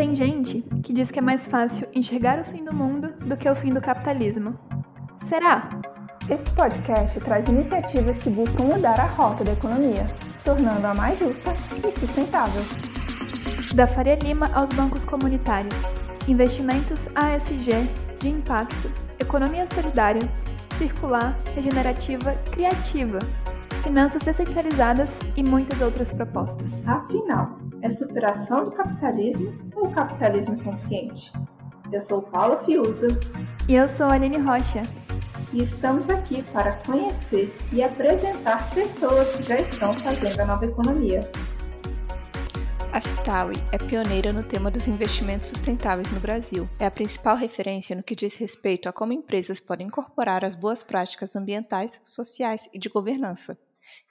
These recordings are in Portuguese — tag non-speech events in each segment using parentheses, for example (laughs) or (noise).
Tem gente que diz que é mais fácil enxergar o fim do mundo do que o fim do capitalismo. Será? Esse podcast traz iniciativas que buscam mudar a rota da economia, tornando-a mais justa e sustentável. Da Faria Lima aos bancos comunitários, investimentos ASG, de impacto, economia solidária, circular, regenerativa, criativa, finanças descentralizadas e muitas outras propostas. Afinal, é superação do capitalismo ou capitalismo consciente? Eu sou Paula Fiuza. E eu sou a Aline Rocha. E estamos aqui para conhecer e apresentar pessoas que já estão fazendo a nova economia. A Citaui é pioneira no tema dos investimentos sustentáveis no Brasil. É a principal referência no que diz respeito a como empresas podem incorporar as boas práticas ambientais, sociais e de governança.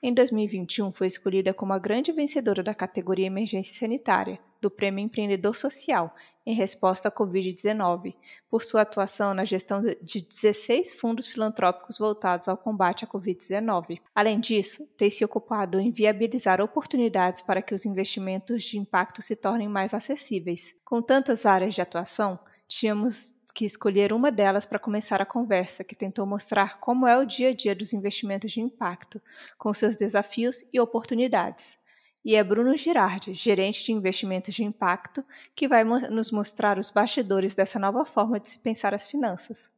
Em 2021, foi escolhida como a grande vencedora da categoria Emergência Sanitária, do Prêmio Empreendedor Social, em resposta à Covid-19, por sua atuação na gestão de 16 fundos filantrópicos voltados ao combate à Covid-19. Além disso, tem se ocupado em viabilizar oportunidades para que os investimentos de impacto se tornem mais acessíveis. Com tantas áreas de atuação, tínhamos que escolher uma delas para começar a conversa, que tentou mostrar como é o dia a dia dos investimentos de impacto, com seus desafios e oportunidades. E é Bruno Girardi, gerente de investimentos de impacto, que vai nos mostrar os bastidores dessa nova forma de se pensar as finanças.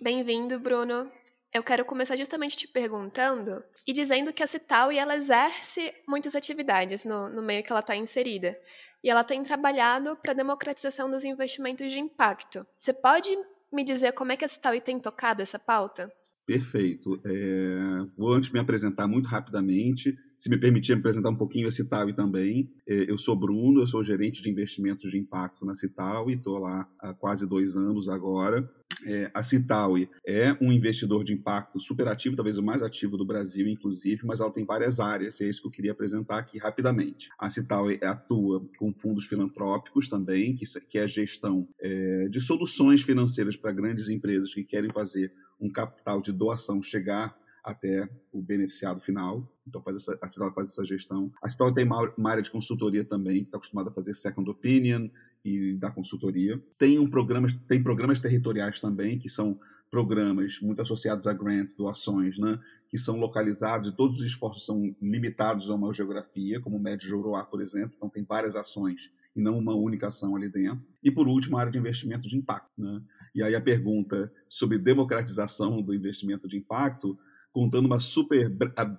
Bem-vindo, Bruno. Eu quero começar justamente te perguntando e dizendo que a Cital ela exerce muitas atividades no, no meio que ela está inserida e ela tem trabalhado para a democratização dos investimentos de impacto. Você pode me dizer como é que a Citaui tem tocado essa pauta? Perfeito. É, vou antes me apresentar muito rapidamente. Se me permitir apresentar um pouquinho a Citaui também. É, eu sou Bruno, eu sou gerente de investimentos de impacto na Citaui, estou lá há quase dois anos agora. É, a Citaui é um investidor de impacto super ativo, talvez o mais ativo do Brasil, inclusive, mas ela tem várias áreas, e é isso que eu queria apresentar aqui rapidamente. A Citaui atua com fundos filantrópicos também, que, que é a gestão é, de soluções financeiras para grandes empresas que querem fazer um capital de doação chegar até o beneficiado final. Então faz essa, a Citaui faz essa gestão. A Citaui tem uma, uma área de consultoria também, que está acostumada a fazer second opinion e da consultoria. Tem, um programa, tem programas territoriais também, que são programas muito associados a grants, doações, né, que são localizados e todos os esforços são limitados a uma geografia, como o Médio Joroá, por exemplo. Então tem várias ações e não uma única ação ali dentro. E por último, a área de investimento de impacto. Né? E aí a pergunta sobre democratização do investimento de impacto, contando uma super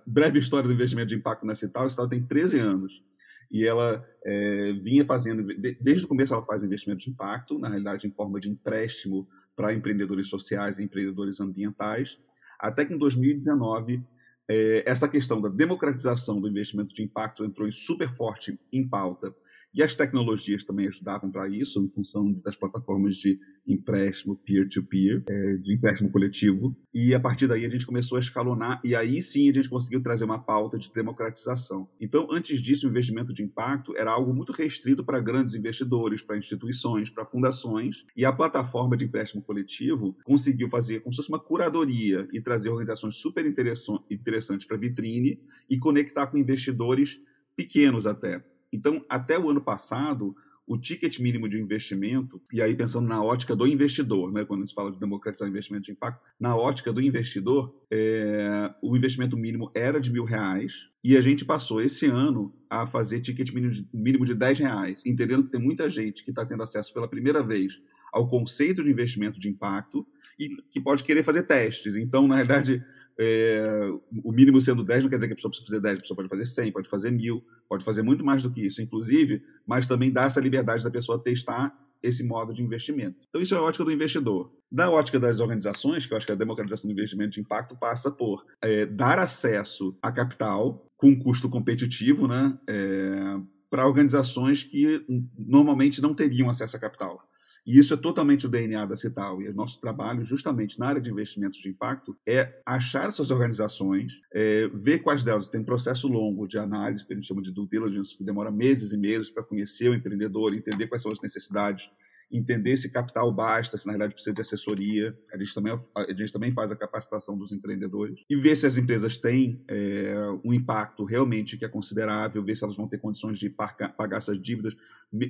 breve história do investimento de impacto nessa Cital. A Cital tem 13 anos e ela é, vinha fazendo, desde o começo ela faz investimento de impacto, na realidade em forma de empréstimo para empreendedores sociais e empreendedores ambientais, até que em 2019 é, essa questão da democratização do investimento de impacto entrou em super forte em pauta e as tecnologias também ajudavam para isso, em função das plataformas de empréstimo peer-to-peer, -peer, é, de empréstimo coletivo. E a partir daí a gente começou a escalonar, e aí sim a gente conseguiu trazer uma pauta de democratização. Então, antes disso, o investimento de impacto era algo muito restrito para grandes investidores, para instituições, para fundações, e a plataforma de empréstimo coletivo conseguiu fazer como se fosse uma curadoria e trazer organizações super interessantes para vitrine e conectar com investidores pequenos até. Então, até o ano passado, o ticket mínimo de investimento, e aí pensando na ótica do investidor, né, quando a gente fala de democratizar investimento de impacto, na ótica do investidor, é, o investimento mínimo era de mil reais, e a gente passou esse ano a fazer ticket mínimo de, mínimo de 10 reais, entendendo que tem muita gente que está tendo acesso pela primeira vez ao conceito de investimento de impacto e que pode querer fazer testes. Então, na realidade, é, o mínimo sendo 10 não quer dizer que a pessoa precisa fazer 10, a pessoa pode fazer 100, pode fazer mil, pode fazer muito mais do que isso, inclusive, mas também dá essa liberdade da pessoa testar esse modo de investimento. Então, isso é a ótica do investidor. Da ótica das organizações, que eu acho que a democratização do investimento de impacto passa por é, dar acesso a capital com custo competitivo né, é, para organizações que normalmente não teriam acesso a capital. E isso é totalmente o DNA da Cital. E o nosso trabalho, justamente na área de investimentos de impacto, é achar essas organizações, é, ver quais delas tem um processo longo de análise, que a gente chama de due diligence, que demora meses e meses para conhecer o empreendedor, entender quais são as necessidades entender se capital basta, se na realidade precisa de assessoria. A gente também, a gente também faz a capacitação dos empreendedores e ver se as empresas têm é, um impacto realmente que é considerável, ver se elas vão ter condições de pagar, pagar essas dívidas,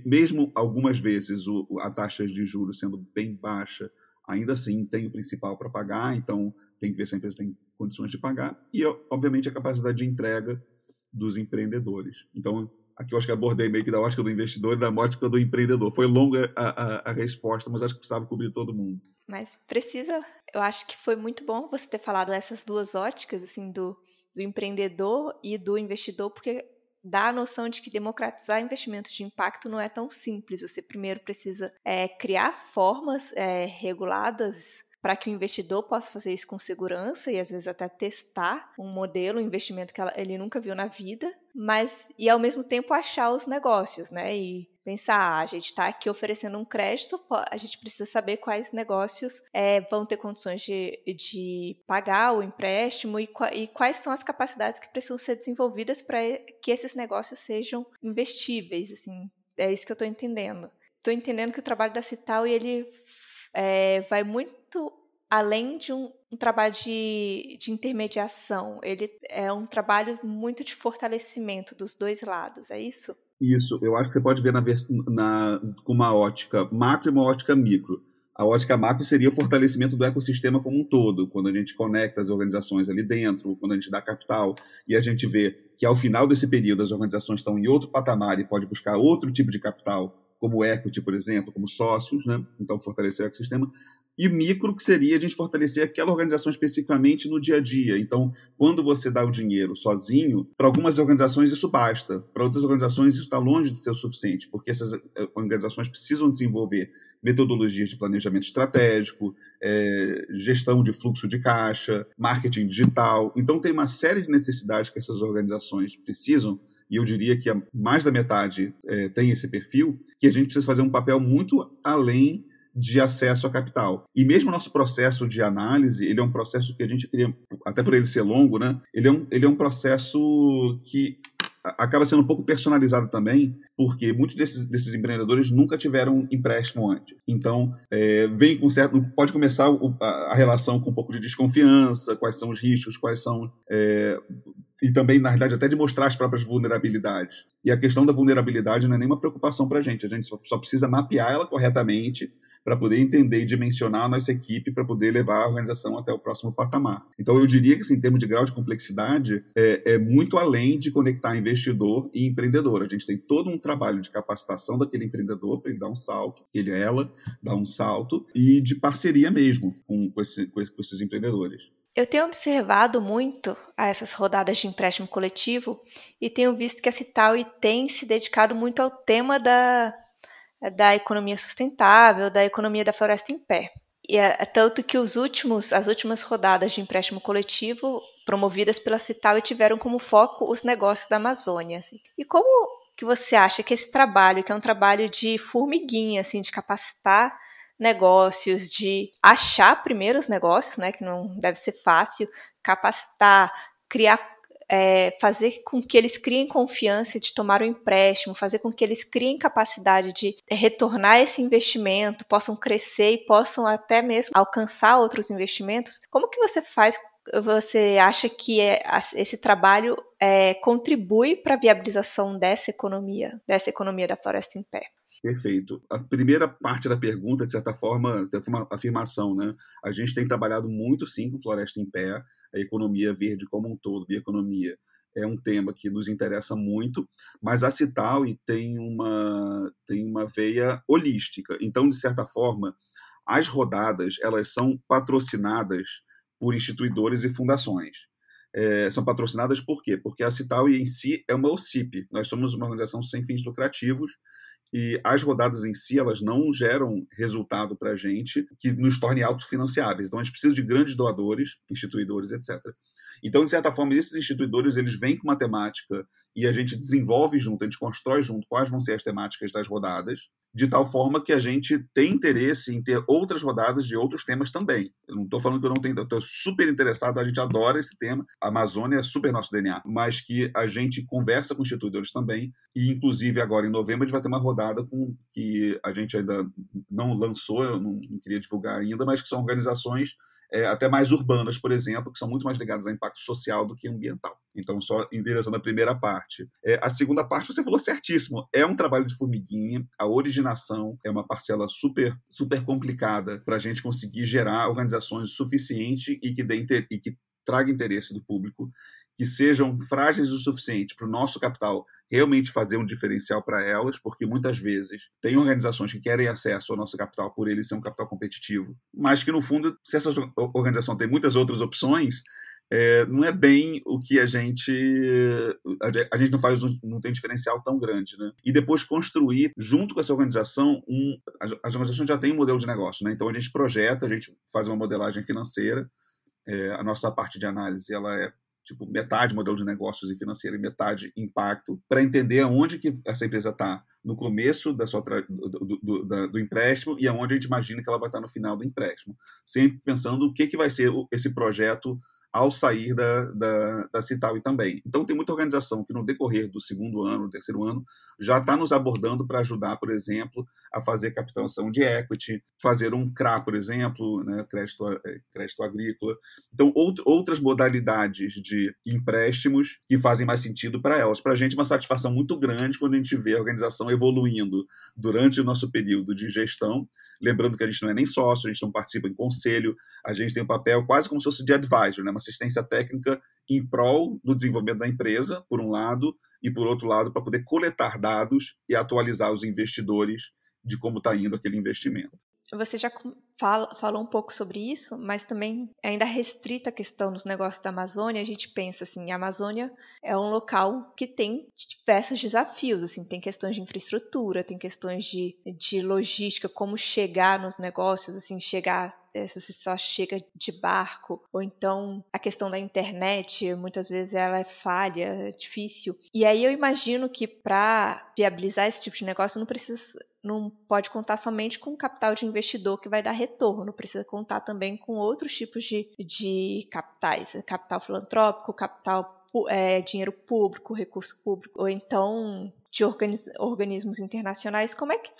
mesmo algumas vezes o, a taxa de juros sendo bem baixa, ainda assim tem o principal para pagar, então tem que ver se a empresa tem condições de pagar e, obviamente, a capacidade de entrega dos empreendedores. Então, aqui eu acho que abordei meio que da ótica do investidor e da ótica do empreendedor. Foi longa a, a, a, resposta, mas acho que precisava cobrir todo mundo. Mas precisa, eu acho que foi muito bom você ter falado essas duas óticas, assim, do, do empreendedor e do investidor, porque dá a noção de que democratizar investimento de impacto não é tão simples. Você primeiro precisa é, criar formas é, reguladas para que o investidor possa fazer isso com segurança e às vezes até testar um modelo, um investimento que ele nunca viu na vida, mas e ao mesmo tempo achar os negócios, né? E pensar, ah, a gente está aqui oferecendo um crédito, a gente precisa saber quais negócios é, vão ter condições de, de pagar o empréstimo e, e quais são as capacidades que precisam ser desenvolvidas para que esses negócios sejam investíveis, assim, é isso que eu estou entendendo. Estou entendendo que o trabalho da Cital ele é, vai muito além de um, um trabalho de, de, intermediação. Ele é um trabalho muito de fortalecimento dos dois lados, é isso? Isso, eu acho que você pode ver na, na, com uma ótica macro e uma ótica micro. A ótica macro seria o fortalecimento do ecossistema como um todo, quando a gente conecta as organizações ali dentro, quando a gente dá capital e a gente vê que ao final desse período as organizações estão em outro patamar e pode buscar outro tipo de capital como equity, por exemplo, como sócios, né? então fortalecer o ecossistema, e micro, que seria a gente fortalecer aquela organização especificamente no dia a dia. Então, quando você dá o dinheiro sozinho, para algumas organizações isso basta, para outras organizações isso está longe de ser o suficiente, porque essas eh, organizações precisam desenvolver metodologias de planejamento estratégico, é, gestão de fluxo de caixa, marketing digital. Então, tem uma série de necessidades que essas organizações precisam e eu diria que mais da metade é, tem esse perfil, que a gente precisa fazer um papel muito além de acesso a capital. E mesmo o nosso processo de análise, ele é um processo que a gente queria, até por ele ser longo, né? Ele é um, ele é um processo que acaba sendo um pouco personalizado também, porque muitos desses, desses empreendedores nunca tiveram empréstimo antes. Então, é, vem com certo. Pode começar a, relação com um pouco de desconfiança, quais são os riscos, quais são é, e também, na realidade, até de mostrar as próprias vulnerabilidades. E a questão da vulnerabilidade não é nenhuma preocupação para a gente, a gente só precisa mapear ela corretamente para poder entender e dimensionar a nossa equipe para poder levar a organização até o próximo patamar. Então, eu diria que, assim, em termos de grau de complexidade, é, é muito além de conectar investidor e empreendedor. A gente tem todo um trabalho de capacitação daquele empreendedor para ele dar um salto, ele ela dar um salto, e de parceria mesmo com, com, esse, com esses empreendedores. Eu tenho observado muito a essas rodadas de empréstimo coletivo e tenho visto que a Citaui tem se dedicado muito ao tema da, da economia sustentável, da economia da floresta em pé. E é, é tanto que os últimos, as últimas rodadas de empréstimo coletivo promovidas pela Citaui tiveram como foco os negócios da Amazônia. Assim. E como que você acha que esse trabalho, que é um trabalho de formiguinha, assim, de capacitar negócios, de achar primeiro os negócios, né, que não deve ser fácil, capacitar, criar, é, fazer com que eles criem confiança de tomar o um empréstimo, fazer com que eles criem capacidade de retornar esse investimento, possam crescer e possam até mesmo alcançar outros investimentos. Como que você faz você acha que é, esse trabalho é, contribui para a viabilização dessa economia, dessa economia da floresta em pé? Perfeito. A primeira parte da pergunta, de certa forma, é uma afirmação, né? A gente tem trabalhado muito, sim, com floresta em pé, a economia verde como um todo, bioeconomia, é um tema que nos interessa muito, mas a Citaui tem uma, tem uma veia holística. Então, de certa forma, as rodadas, elas são patrocinadas por instituidores e fundações. É, são patrocinadas por quê? Porque a Citaui em si é uma OCIP, nós somos uma organização sem fins lucrativos e as rodadas em si elas não geram resultado para a gente que nos torne autofinanciáveis. Então a gente precisa de grandes doadores, instituidores, etc. Então de certa forma esses instituidores eles vêm com uma temática e a gente desenvolve junto, a gente constrói junto quais vão ser as temáticas das rodadas de tal forma que a gente tem interesse em ter outras rodadas de outros temas também. Eu não estou falando que eu não tenho, estou super interessado, a gente adora esse tema, a Amazônia é super nosso DNA, mas que a gente conversa com instituidores também, e inclusive agora em novembro a gente vai ter uma rodada com que a gente ainda não lançou, eu não, não queria divulgar ainda, mas que são organizações é, até mais urbanas, por exemplo, que são muito mais ligadas a impacto social do que ambiental. Então, só endereçando a primeira parte. É, a segunda parte, você falou certíssimo, é um trabalho de formiguinha, a originação é uma parcela super, super complicada para a gente conseguir gerar organizações suficientes e que, dê, e que traga interesse do público, que sejam frágeis o suficiente para o nosso capital realmente fazer um diferencial para elas, porque muitas vezes tem organizações que querem acesso ao nosso capital por ele ser um capital competitivo, mas que no fundo, se essa organização tem muitas outras opções, é, não é bem o que a gente a gente não faz não tem diferencial tão grande, né? E depois construir junto com essa organização um as, organizações já têm um modelo de negócio, né? Então a gente projeta, a gente faz uma modelagem financeira, é, a nossa parte de análise ela é tipo metade modelo de negócios e financeiro e metade impacto, para entender aonde que essa empresa está no começo da sua do, do, do, empréstimo e aonde a gente imagina que ela vai estar no final do empréstimo, sempre pensando o que, que vai ser esse projeto ao sair da, da, da Citaui também. Então, tem muita organização que, no decorrer do segundo ano, terceiro ano, já está nos abordando para ajudar, por exemplo, a fazer captação de equity, fazer um CRA, por exemplo, né, crédito, é, crédito agrícola. Então, out, outras modalidades de empréstimos que fazem mais sentido para elas. Para a gente, é uma satisfação muito grande quando a gente vê a organização evoluindo durante o nosso período de gestão. Lembrando que a gente não é nem sócio, a gente não participa em conselho, a gente tem um papel quase como se fosse de advisor, né, uma assistência técnica em prol do desenvolvimento da empresa, por um lado, e por outro lado, para poder coletar dados e atualizar os investidores de como está indo aquele investimento. Você já fala, falou um pouco sobre isso, mas também ainda restrita a questão dos negócios da Amazônia. A gente pensa assim, a Amazônia é um local que tem diversos desafios, assim, tem questões de infraestrutura, tem questões de, de logística, como chegar nos negócios, assim, chegar é, se você só chega de barco, ou então a questão da internet, muitas vezes ela é falha, é difícil. E aí eu imagino que para viabilizar esse tipo de negócio não precisa não pode contar somente com capital de investidor que vai dar retorno, precisa contar também com outros tipos de, de capitais, capital filantrópico, capital é, dinheiro público, recurso público, ou então de organismos internacionais. Como é que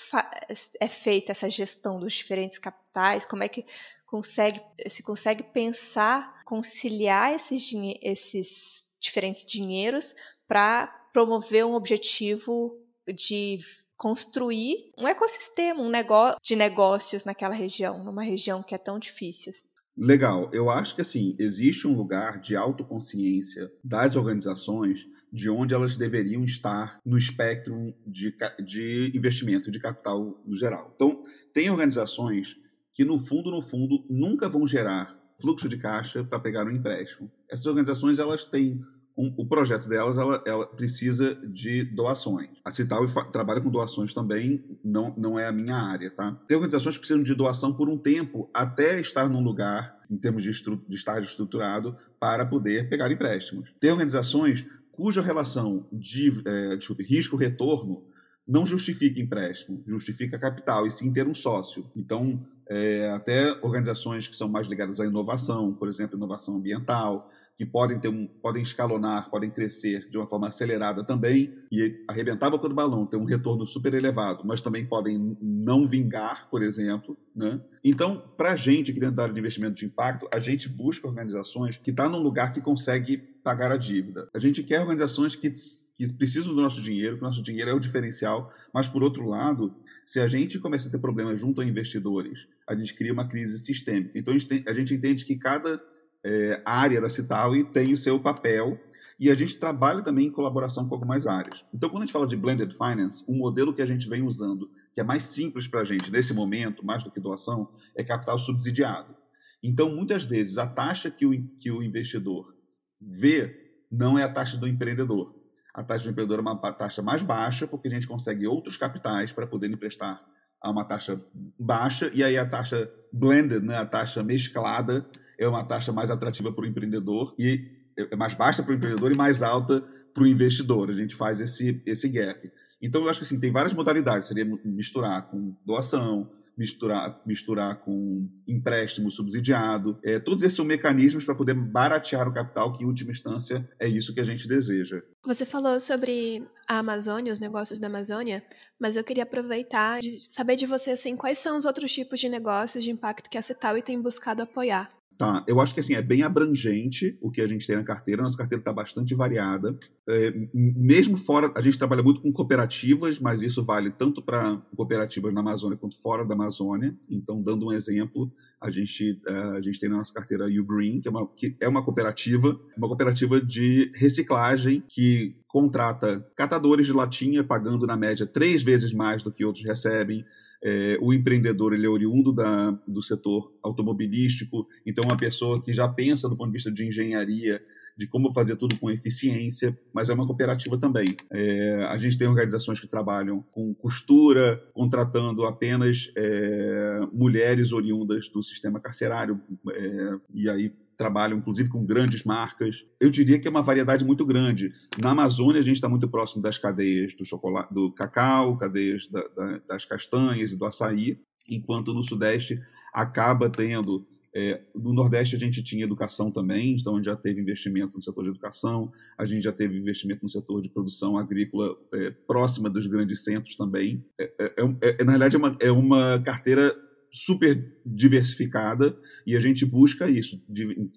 é feita essa gestão dos diferentes capitais? Como é que consegue, se consegue pensar, conciliar esses, esses diferentes dinheiros para promover um objetivo de construir um ecossistema, um negócio de negócios naquela região, numa região que é tão difícil. Legal. Eu acho que assim existe um lugar de autoconsciência das organizações de onde elas deveriam estar no espectro de, de investimento de capital no geral. Então, tem organizações que no fundo, no fundo, nunca vão gerar fluxo de caixa para pegar um empréstimo. Essas organizações elas têm um, o projeto delas ela, ela, precisa de doações. A Cital trabalha com doações também, não, não é a minha área, tá? Tem organizações que precisam de doação por um tempo até estar num lugar, em termos de, estru, de estágio estruturado, para poder pegar empréstimos. Tem organizações cuja relação de é, risco-retorno não justifica empréstimo, justifica capital, e sim ter um sócio. Então, é, até organizações que são mais ligadas à inovação, por exemplo, inovação ambiental, que podem ter um, podem escalonar, podem crescer de uma forma acelerada também e arrebentar a boca do balão, ter um retorno super elevado, mas também podem não vingar, por exemplo. Né? Então, para a gente que dentro da área de investimento de impacto, a gente busca organizações que estão tá num lugar que consegue pagar a dívida. A gente quer organizações que, que precisam do nosso dinheiro, que o nosso dinheiro é o diferencial, mas por outro lado, se a gente começa a ter problemas junto a investidores, a gente cria uma crise sistêmica. Então a gente, tem, a gente entende que cada é, área da Citaui tem o seu papel e a gente trabalha também em colaboração com algumas áreas. Então, quando a gente fala de blended finance, um modelo que a gente vem usando, que é mais simples para a gente nesse momento, mais do que doação, é capital subsidiado. Então, muitas vezes, a taxa que o, que o investidor vê não é a taxa do empreendedor. A taxa do empreendedor é uma taxa mais baixa, porque a gente consegue outros capitais para poder emprestar a uma taxa baixa, e aí a taxa blended, né, a taxa mesclada, é uma taxa mais atrativa para o empreendedor e é mais baixa para o empreendedor e mais alta para o investidor. A gente faz esse, esse gap. Então, eu acho que assim, tem várias modalidades. Seria misturar com doação, misturar, misturar com empréstimo subsidiado. É, todos esses são mecanismos para poder baratear o capital, que, em última instância, é isso que a gente deseja. Você falou sobre a Amazônia, os negócios da Amazônia, mas eu queria aproveitar de saber de você assim, quais são os outros tipos de negócios de impacto que a Citaui tem buscado apoiar. Tá, eu acho que assim, é bem abrangente o que a gente tem na carteira. Nossa carteira está bastante variada. É, mesmo fora, a gente trabalha muito com cooperativas, mas isso vale tanto para cooperativas na Amazônia quanto fora da Amazônia. Então, dando um exemplo, a gente, é, a gente tem na nossa carteira U Green, que é, uma, que é uma cooperativa, uma cooperativa de reciclagem que contrata catadores de latinha, pagando na média três vezes mais do que outros recebem. É, o empreendedor ele é oriundo da, do setor automobilístico, então é uma pessoa que já pensa do ponto de vista de engenharia, de como fazer tudo com eficiência, mas é uma cooperativa também. É, a gente tem organizações que trabalham com costura, contratando apenas é, mulheres oriundas do sistema carcerário, é, e aí trabalham inclusive com grandes marcas. Eu diria que é uma variedade muito grande. Na Amazônia, a gente está muito próximo das cadeias do chocolate, do cacau, cadeias da, da, das castanhas e do açaí, enquanto no Sudeste acaba tendo. É, no Nordeste a gente tinha educação também, então a gente já teve investimento no setor de educação, a gente já teve investimento no setor de produção agrícola é, próxima dos grandes centros também. É, é, é, é na realidade, é uma, é uma carteira super diversificada e a gente busca isso,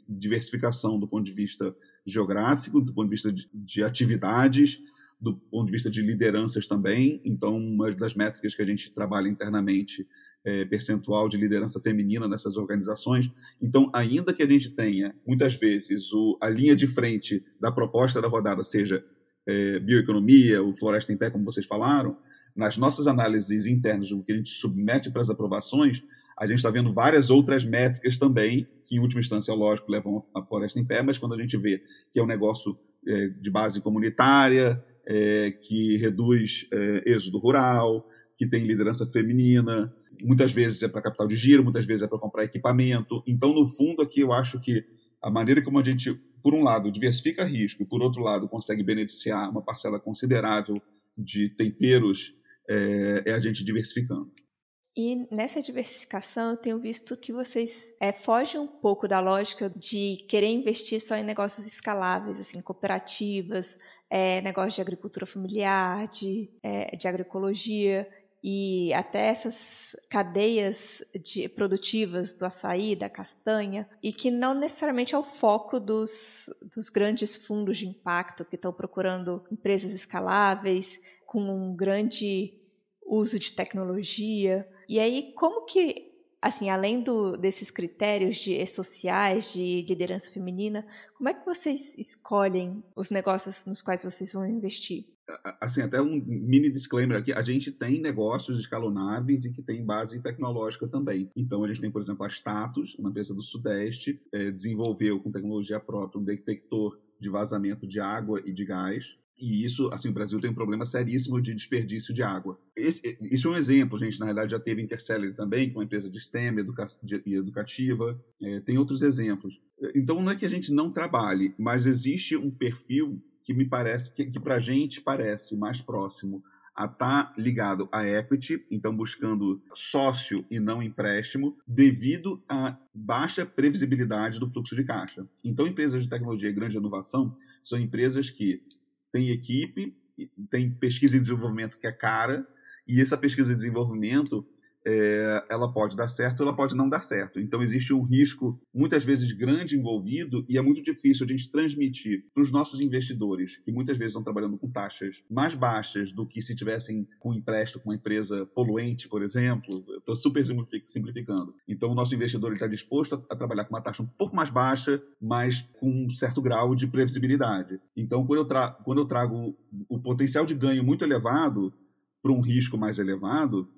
diversificação do ponto de vista geográfico, do ponto de vista de, de atividades, do ponto de vista de lideranças também. Então, uma das métricas que a gente trabalha internamente é percentual de liderança feminina nessas organizações. Então, ainda que a gente tenha, muitas vezes, o, a linha de frente da proposta da rodada seja é, bioeconomia, o Floresta em Pé, como vocês falaram, nas nossas análises internas, o que a gente submete para as aprovações, a gente está vendo várias outras métricas também, que em última instância, lógico, levam a floresta em pé, mas quando a gente vê que é um negócio é, de base comunitária, é, que reduz é, êxodo rural, que tem liderança feminina, muitas vezes é para capital de giro, muitas vezes é para comprar equipamento. Então, no fundo, aqui eu acho que a maneira como a gente, por um lado, diversifica risco e, por outro lado, consegue beneficiar uma parcela considerável de temperos é, é a gente diversificando. E nessa diversificação, eu tenho visto que vocês é, fogem um pouco da lógica de querer investir só em negócios escaláveis, assim, cooperativas, é, negócios de agricultura familiar, de, é, de agroecologia e até essas cadeias de, produtivas do açaí, da castanha, e que não necessariamente é o foco dos, dos grandes fundos de impacto que estão procurando empresas escaláveis, com um grande uso de tecnologia. E aí, como que, assim, além do, desses critérios de, sociais de liderança feminina, como é que vocês escolhem os negócios nos quais vocês vão investir? Assim, até um mini disclaimer aqui, a gente tem negócios escalonáveis e que tem base tecnológica também. Então, a gente tem, por exemplo, a Status, uma empresa do Sudeste, é, desenvolveu com tecnologia própria um detector de vazamento de água e de gás, e isso, assim, o Brasil tem um problema seríssimo de desperdício de água. Esse, isso é um exemplo, gente. Na realidade, já teve Intercellular também, que é uma empresa de STEM educa educativa. É, tem outros exemplos. Então, não é que a gente não trabalhe, mas existe um perfil que me parece, que, que para a gente parece mais próximo a estar tá ligado à equity, então buscando sócio e não empréstimo, devido à baixa previsibilidade do fluxo de caixa. Então, empresas de tecnologia e grande inovação são empresas que tem equipe, tem pesquisa e desenvolvimento que é cara, e essa pesquisa e desenvolvimento é, ela pode dar certo, ela pode não dar certo. Então existe um risco muitas vezes grande envolvido e é muito difícil a gente transmitir para os nossos investidores, que muitas vezes estão trabalhando com taxas mais baixas do que se tivessem com um empréstimo com uma empresa poluente, por exemplo. Estou super simplificando. Então o nosso investidor está disposto a, a, trabalhar com uma taxa um pouco mais baixa, mas com um certo grau de previsibilidade. Então quando eu, tra quando eu trago o potencial de ganho muito elevado para um risco mais elevado,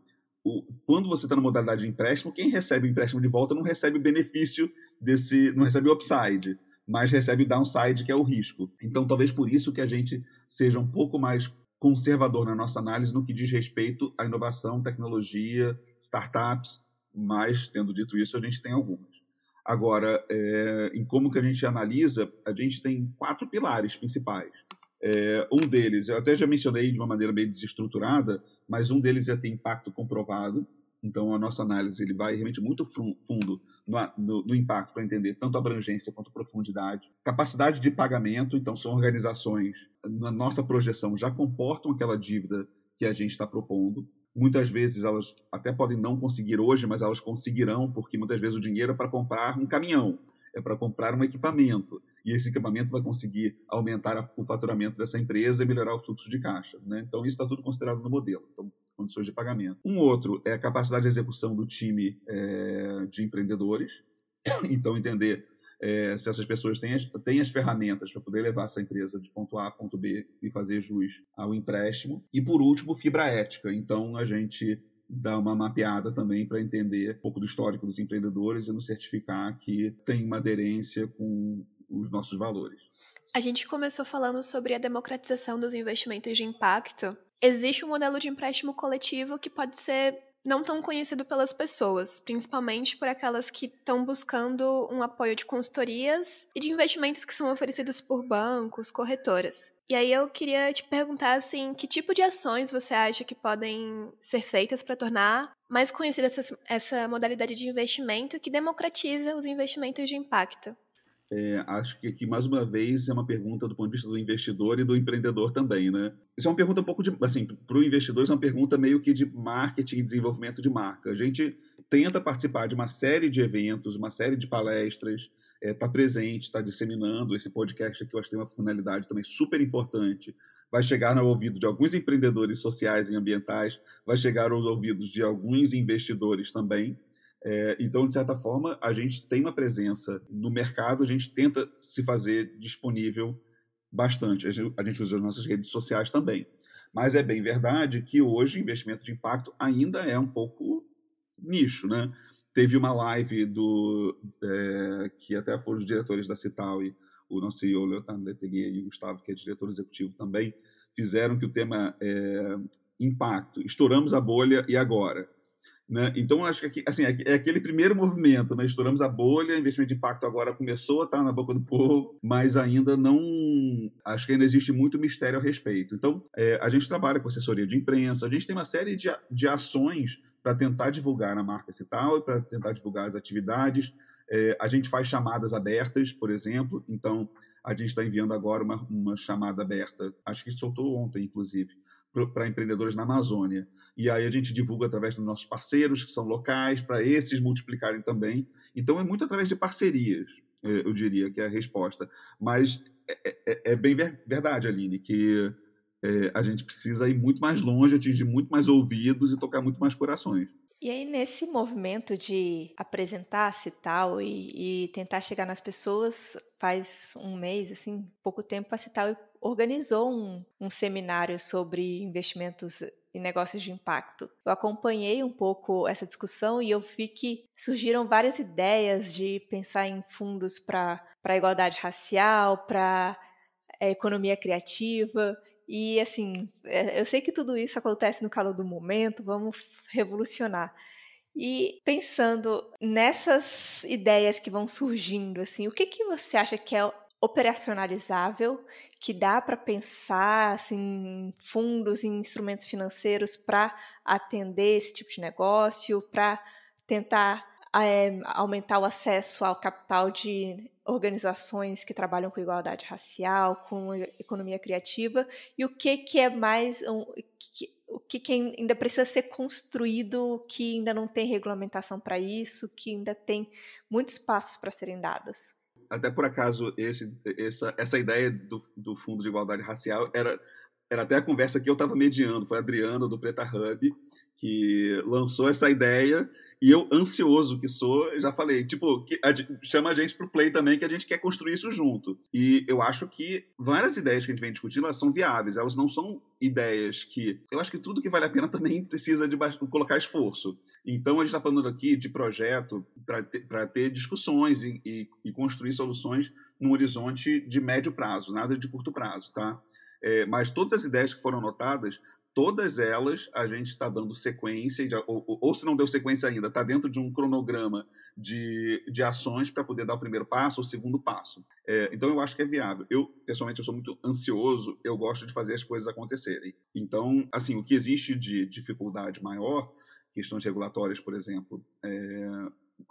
o, quando você está na modalidade de empréstimo, quem recebe o empréstimo de volta não recebe o benefício desse, não recebe o upside, mas recebe o downside, que é o risco. Então, talvez por isso que a gente seja um pouco mais conservador na nossa análise no que diz respeito à inovação, tecnologia, startups, mas, tendo dito isso, a gente tem algumas. Agora, é, em como que a gente analisa, a gente tem quatro pilares principais. É, um deles, eu até já mencionei de uma maneira meio desestruturada, mas um deles é ter impacto comprovado. Então, a nossa análise ele vai realmente muito fundo no, no, no impacto para entender tanto abrangência quanto profundidade. Capacidade de pagamento, então, são organizações, na nossa projeção, já comportam aquela dívida que a gente está propondo. Muitas vezes elas até podem não conseguir hoje, mas elas conseguirão, porque muitas vezes o dinheiro é para comprar um caminhão é para comprar um equipamento. E esse equipamento vai conseguir aumentar o faturamento dessa empresa e melhorar o fluxo de caixa. Né? Então, isso está tudo considerado no modelo. Então, condições de pagamento. Um outro é a capacidade de execução do time é, de empreendedores. (coughs) Então, entender é, se essas pessoas têm as, têm as ferramentas para poder levar essa empresa de ponto A a ponto B e fazer jus ao empréstimo. E, por último, fibra ética. Então, a gente dar uma mapeada também para entender um pouco do histórico dos empreendedores e nos certificar que tem uma aderência com os nossos valores. A gente começou falando sobre a democratização dos investimentos de impacto. Existe um modelo de empréstimo coletivo que pode ser não tão conhecido pelas pessoas, principalmente por aquelas que estão buscando um apoio de consultorias e de investimentos que são oferecidos por bancos, corretoras. E aí eu queria te perguntar assim, que tipo de ações você acha que podem ser feitas para tornar mais conhecida essa, essa modalidade de investimento que democratiza os investimentos de impacto? É, acho que aqui, mais uma vez, é uma pergunta do ponto de vista do investidor e do empreendedor também, né? Isso é uma pergunta um pouco de, assim, para o investidor, isso é uma pergunta meio que de marketing e desenvolvimento de marca. A gente tenta participar de uma série de eventos, uma série de palestras, está é, tá presente, está disseminando. Esse podcast aqui eu acho que tem uma finalidade também super importante. Vai chegar no ouvido de alguns empreendedores sociais e ambientais, vai chegar aos ouvidos de alguns investidores também. É, então, de certa forma, a gente tem uma presença no mercado, a gente tenta se fazer disponível bastante. A gente, a gente usa as nossas redes sociais também. Mas é bem verdade que hoje investimento de impacto ainda é um pouco nicho, né? Teve uma live do é, que até foram os diretores da Cital e o nosso CEO Leonardo Letelier e o Gustavo, que é diretor executivo também, fizeram que o tema é impacto. Estouramos a bolha e agora? Né? Então, acho que assim, é, aquele primeiro movimento, né? estouramos a bolha, investimento de impacto agora começou a estar na boca do povo, mas ainda não. Acho que ainda existe muito mistério a respeito. Então, é, a gente trabalha com assessoria de imprensa, a gente tem uma série de, de ações para tentar divulgar a marca Cital e para tentar divulgar as atividades. É, a gente faz chamadas abertas, por exemplo, então a gente está enviando agora uma, uma chamada aberta, acho que soltou ontem, inclusive, para empreendedores na Amazônia. E aí a gente divulga através dos nossos parceiros, que são locais, para esses multiplicarem também. Então é muito através de parcerias, é, eu diria, que é a resposta. Mas é, é, é bem verdade, Aline, que é, a gente precisa ir muito mais longe, atingir muito mais ouvidos e tocar muito mais corações. E aí, nesse movimento de apresentar-se tal e, e, tentar chegar nas pessoas, faz um mês, assim, pouco tempo, a Cital organizou um, um seminário sobre investimentos e negócios de impacto. Eu acompanhei um pouco essa discussão e eu vi que surgiram várias ideias de pensar em fundos para a igualdade racial, para a economia criativa. E assim, é, eu sei que tudo isso acontece no calor do momento, vamos revolucionar. E pensando nessas ideias que vão surgindo, assim, o que, que você acha que é operacionalizável, que dá para pensar assim, fundos e instrumentos financeiros para atender esse tipo de negócio, para tentar é, aumentar o acesso ao capital de organizações que trabalham com igualdade racial, com economia criativa, e o que, que é mais. Um, que, o que, que ainda precisa ser construído, que ainda não tem regulamentação para isso, que ainda tem muitos passos para serem dados. Até por acaso, esse, essa, essa ideia do, do Fundo de Igualdade Racial era era até a conversa que eu estava mediando, foi a Adriana do Preta Hub, que lançou essa ideia, e eu, ansioso que sou, já falei, tipo, a, chama a gente pro play também, que a gente quer construir isso junto. E eu acho que várias ideias que a gente vem discutindo, elas são viáveis, elas não são ideias que... Eu acho que tudo que vale a pena (laughs) também precisa de colocar esforço. Então, a gente está falando aqui de projeto para ter, ter discussões e, e, e construir soluções num horizonte de médio prazo, nada de curto prazo, tá? É, mas todas as ideias que foram anotadas todas elas a gente está dando sequência, de, ou, ou, se não deu sequência ainda, está dentro de um cronograma de, de ações para poder dar o primeiro passo ou o segundo passo. É, então eu acho que é viável. Eu, pessoalmente, eu sou muito ansioso, eu gosto de fazer as coisas acontecerem. Então, assim, o que existe de dificuldade maior, questões regulatórias, por exemplo, é,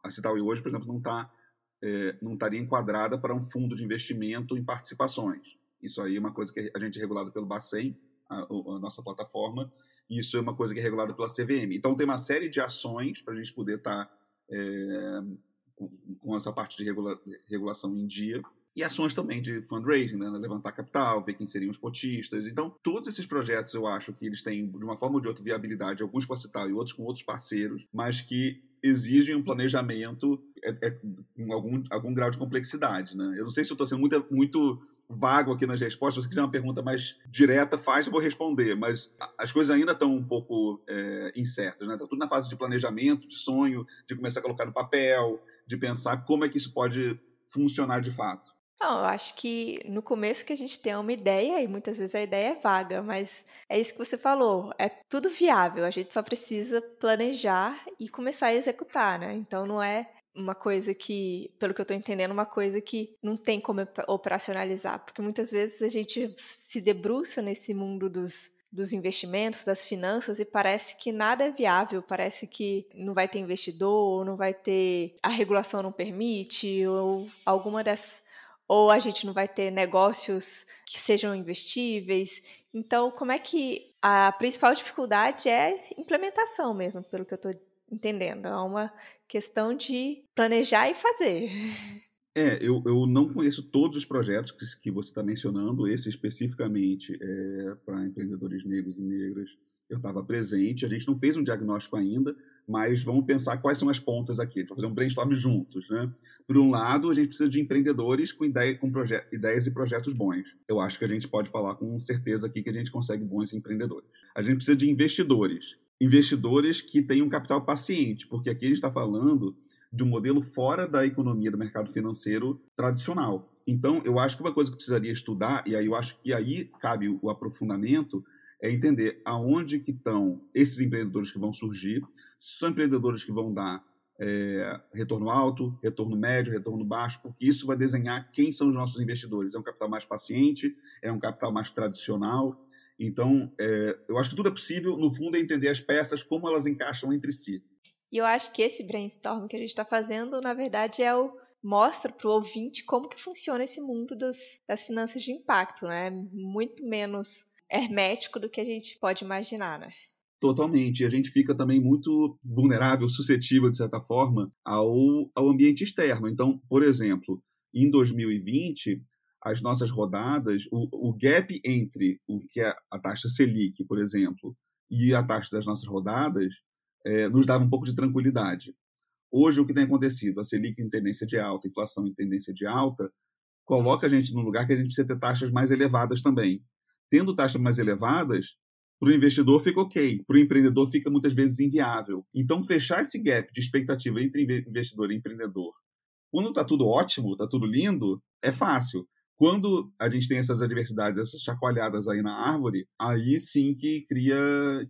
a Citaui hoje, por exemplo, não está é, não estaria enquadrada para um fundo de investimento em participações. Isso aí é uma coisa que a gente é regulado pelo Bacen, a, a, nossa plataforma, e isso é uma coisa que é regulada pela CVM. Então tem uma série de ações para a gente poder estar tá, é, com, com, essa parte de regula, regulação em dia. E ações também de fundraising, né? levantar capital, ver quem seriam os cotistas. Então, todos esses projetos eu acho que eles têm, de uma forma ou de outra, viabilidade, alguns com a Cital e outros com outros parceiros, mas que exigem um planejamento é, é, com algum, algum grau de complexidade. Né? Eu não sei se eu estou sendo muito, muito vago aqui nas respostas. Se você quiser uma pergunta mais direta, faz, eu vou responder. Mas as coisas ainda estão um pouco é, incertas, né? Está tudo na fase de planejamento, de sonho, de começar a colocar no papel, de pensar como é que isso pode funcionar de fato. Não, eu acho que no começo que a gente tem uma ideia e muitas vezes a ideia é vaga, mas é isso que você falou, é tudo viável, a gente só precisa planejar e começar a executar, né? Então não é uma coisa que, pelo que eu estou entendendo, uma coisa que não tem como operacionalizar, porque muitas vezes a gente se debruça nesse mundo dos, dos investimentos, das finanças, e parece que nada é viável, parece que não vai ter investidor, ou não vai ter. a regulação não permite, ou alguma dessas. Ou a gente não vai ter negócios que sejam investíveis. Então, como é que a principal dificuldade é implementação mesmo, pelo que eu estou entendendo. É uma questão de planejar e fazer. É, eu, eu não conheço todos os projetos que, que você está mencionando, esse especificamente é, para empreendedores negros e negras. Eu estava presente, a gente não fez um diagnóstico ainda, mas vamos pensar quais são as pontas aqui. A gente vai fazer um brainstorm juntos. Né? Por um lado, a gente precisa de empreendedores com, ideia, com ideias e projetos bons. Eu acho que a gente pode falar com certeza aqui que a gente consegue bons empreendedores. A gente precisa de investidores investidores que têm um capital paciente, porque aqui a gente está falando de um modelo fora da economia do mercado financeiro tradicional. Então, eu acho que uma coisa que precisaria estudar, e aí eu acho que aí cabe o aprofundamento, é entender aonde que estão esses empreendedores que vão surgir, se são empreendedores que vão dar é, retorno alto, retorno médio, retorno baixo, porque isso vai desenhar quem são os nossos investidores. É um capital mais paciente, é um capital mais tradicional, então, é, eu acho que tudo é possível, no fundo, é entender as peças, como elas encaixam entre si. E eu acho que esse brainstorm que a gente está fazendo, na verdade, é o mostra para o ouvinte como que funciona esse mundo das, das finanças de impacto, né? Muito menos hermético do que a gente pode imaginar, né? Totalmente. E a gente fica também muito vulnerável, suscetível, de certa forma, ao, ao ambiente externo. Então, por exemplo, em 2020, as nossas rodadas, o, o gap entre o que é a taxa Selic, por exemplo, e a taxa das nossas rodadas, é, nos dava um pouco de tranquilidade. Hoje, o que tem acontecido? A Selic em tendência de alta, inflação em tendência de alta, coloca a gente no lugar que a gente precisa ter taxas mais elevadas também. Tendo taxas mais elevadas, para o investidor fica ok, para o empreendedor fica muitas vezes inviável. Então, fechar esse gap de expectativa entre investidor e empreendedor, quando está tudo ótimo, está tudo lindo, é fácil. Quando a gente tem essas adversidades, essas chacoalhadas aí na árvore, aí sim que cria,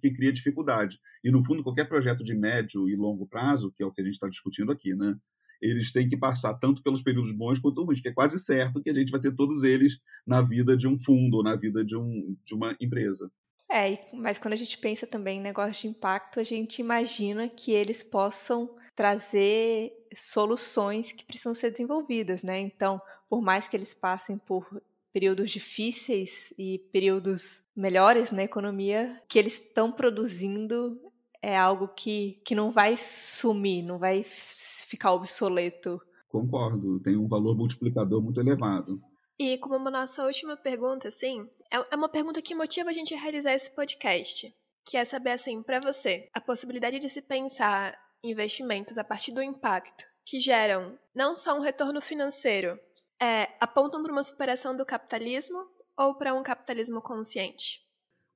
que cria dificuldade. E, no fundo, qualquer projeto de médio e longo prazo, que é o que a gente está discutindo aqui, né? Eles têm que passar tanto pelos períodos bons quanto ruins, que é quase certo que a gente vai ter todos eles na vida de um fundo, ou na vida de, um, de uma empresa. É, mas quando a gente pensa também em negócio de impacto, a gente imagina que eles possam trazer soluções que precisam ser desenvolvidas, né? Então, por mais que eles passem por períodos difíceis e períodos melhores na economia, que eles estão produzindo é algo que, que não vai sumir, não vai ficar obsoleto. Concordo, tem um valor multiplicador muito elevado. E como uma nossa última pergunta, assim, é, é uma pergunta que motiva a gente a realizar esse podcast, que é saber, assim, para você, a possibilidade de se pensar investimentos a partir do impacto que geram não só um retorno financeiro, é, apontam para uma superação do capitalismo ou para um capitalismo consciente?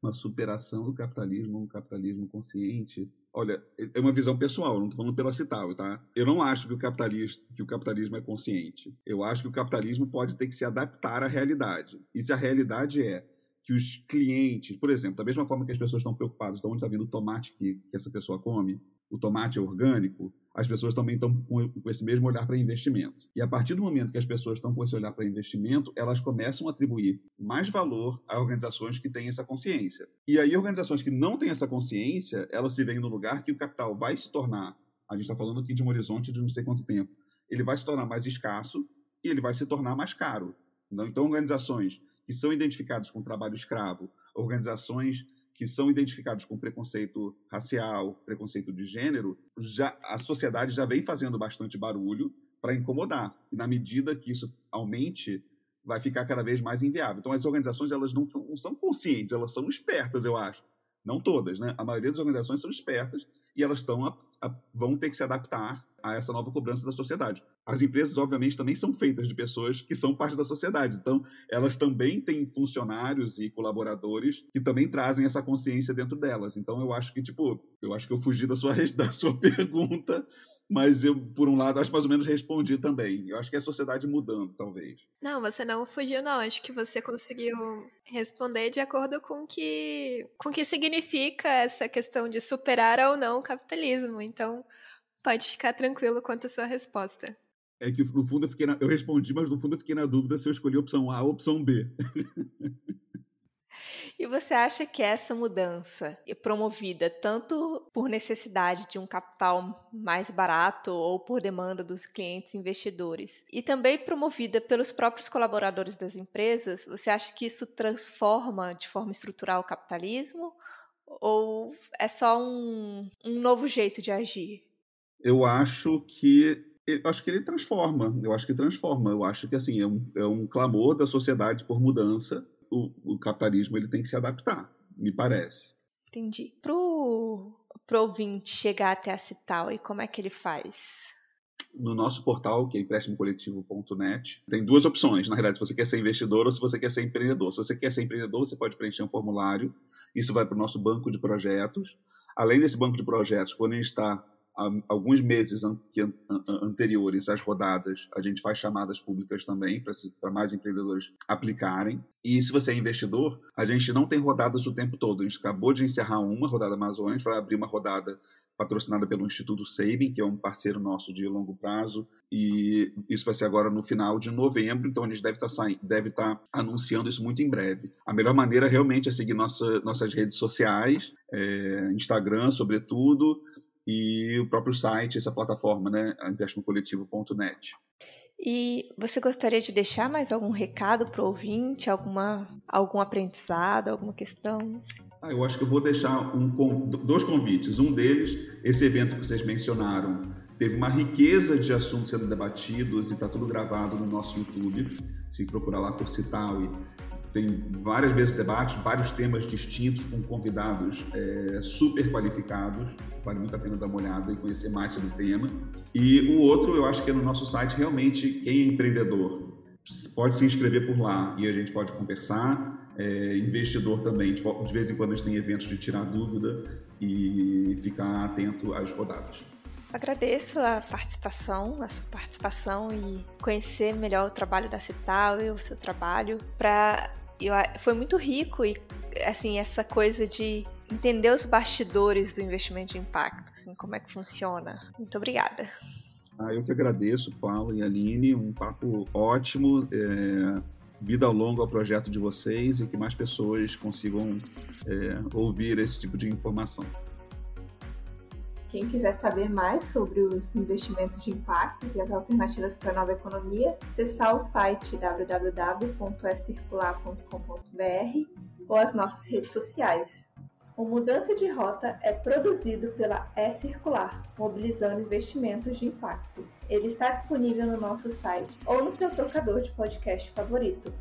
Uma superação do capitalismo, um capitalismo consciente. Olha, é uma visão pessoal, não estou falando pela Cital, tá? Eu não acho que o, capitalismo, que o capitalismo é consciente. Eu acho que o capitalismo pode ter que se adaptar à realidade. E se a realidade é que os clientes, por exemplo, da mesma forma que as pessoas estão preocupadas de onde está vindo o tomate que, que essa pessoa come, o tomate é orgânico, as pessoas também estão com esse mesmo olhar para investimento. E a partir do momento que as pessoas estão com esse olhar para investimento, elas começam a atribuir mais valor a organizações que têm essa consciência. E aí, organizações que não têm essa consciência, elas se veem no lugar que o capital vai se tornar, a gente está falando aqui de um horizonte de não sei quanto tempo, ele vai se tornar mais escasso e ele vai se tornar mais caro. Então, organizações que são identificadas com trabalho escravo, organizações que são identificados com preconceito racial, preconceito de gênero, já a sociedade já vem fazendo bastante barulho para incomodar. E na medida que isso aumente, vai ficar cada vez mais inviável. Então as organizações elas não são, não são conscientes, elas são espertas, eu acho. Não todas, né? A maioria das organizações são espertas e elas estão vão ter que se adaptar a essa nova cobrança da sociedade. As empresas, obviamente, também são feitas de pessoas que são parte da sociedade. Então, elas também têm funcionários e colaboradores que também trazem essa consciência dentro delas. Então, eu acho que, tipo, eu acho que eu fugi da sua, (laughs) da sua pergunta, mas eu, por um lado, acho mais ou menos respondi também. Eu acho que é a sociedade mudando, talvez. Não, você não fugiu, não. Acho que você conseguiu responder de acordo com que, com que significa essa questão de superar ou não o capitalismo. Então, Pode ficar tranquilo quanto à sua resposta. É que no fundo eu, fiquei na... eu respondi, mas no fundo eu fiquei na dúvida se eu escolhi a opção A ou a opção B. E você acha que essa mudança é promovida tanto por necessidade de um capital mais barato ou por demanda dos clientes investidores, e também promovida pelos próprios colaboradores das empresas, você acha que isso transforma de forma estrutural o capitalismo? Ou é só um, um novo jeito de agir? Eu acho que eu acho que ele transforma. Eu acho que transforma. Eu acho que assim é um, é um clamor da sociedade por mudança. O, o, capitalismo ele tem que se adaptar, me parece. Entendi. Pro, pro ouvinte chegar até a Cital, e como é que ele faz? No nosso portal, que é empréstimocoletivo.net, tem duas opções, na realidade, se você quer ser investidor ou se você quer ser empreendedor. Se você quer ser empreendedor, você pode preencher um formulário, isso vai para o nosso banco de projetos. Além desse banco de projetos, quando a gente está alguns meses an anteriores às rodadas, a gente faz chamadas públicas também para mais empreendedores aplicarem. E se você é investidor, a gente não tem rodadas o tempo todo. A gente acabou de encerrar uma rodada Amazônia, a gente vai abrir uma rodada patrocinada pelo Instituto Sabin, que é um parceiro nosso de longo prazo, e isso vai ser agora no final de novembro, então a gente deve estar tá saindo, deve estar tá anunciando isso muito em breve. A melhor maneira realmente é seguir nossa, nossas redes sociais, é, Instagram, sobretudo, e o próprio site, essa plataforma, né, empréstimocoletivo.net. E você gostaria de deixar mais algum recado para o ouvinte, alguma, algum aprendizado, alguma questão? Ah, eu acho que eu vou deixar um, dois convites. Um deles, esse evento que vocês mencionaram, teve uma riqueza de assuntos sendo debatidos e está tudo gravado no nosso YouTube. Se procurar lá por Citaui, tem várias vezes debates, vários temas distintos com convidados é, super qualificados. Vale muito a pena dar uma olhada e conhecer mais sobre o tema. E o outro, eu acho que é no nosso site, realmente, quem é empreendedor pode se inscrever por lá e a gente pode conversar. É, investidor também, de, de vez em quando a gente tem eventos de tirar dúvida e ficar atento às rodadas. Agradeço a participação, a sua participação e conhecer melhor o trabalho da Cital e o seu trabalho para eu, foi muito rico e assim essa coisa de entender os bastidores do investimento de impacto, assim, como é que funciona. Muito obrigada. Ah, eu que agradeço, Paulo e Aline, um papo ótimo. É, vida ao longo ao projeto de vocês e que mais pessoas consigam é, ouvir esse tipo de informação. Quem quiser saber mais sobre os investimentos de impactos e as alternativas para a nova economia, acessar o site www.escircular.com.br ou as nossas redes sociais. O Mudança de Rota é produzido pela E-Circular, mobilizando investimentos de impacto. Ele está disponível no nosso site ou no seu tocador de podcast favorito.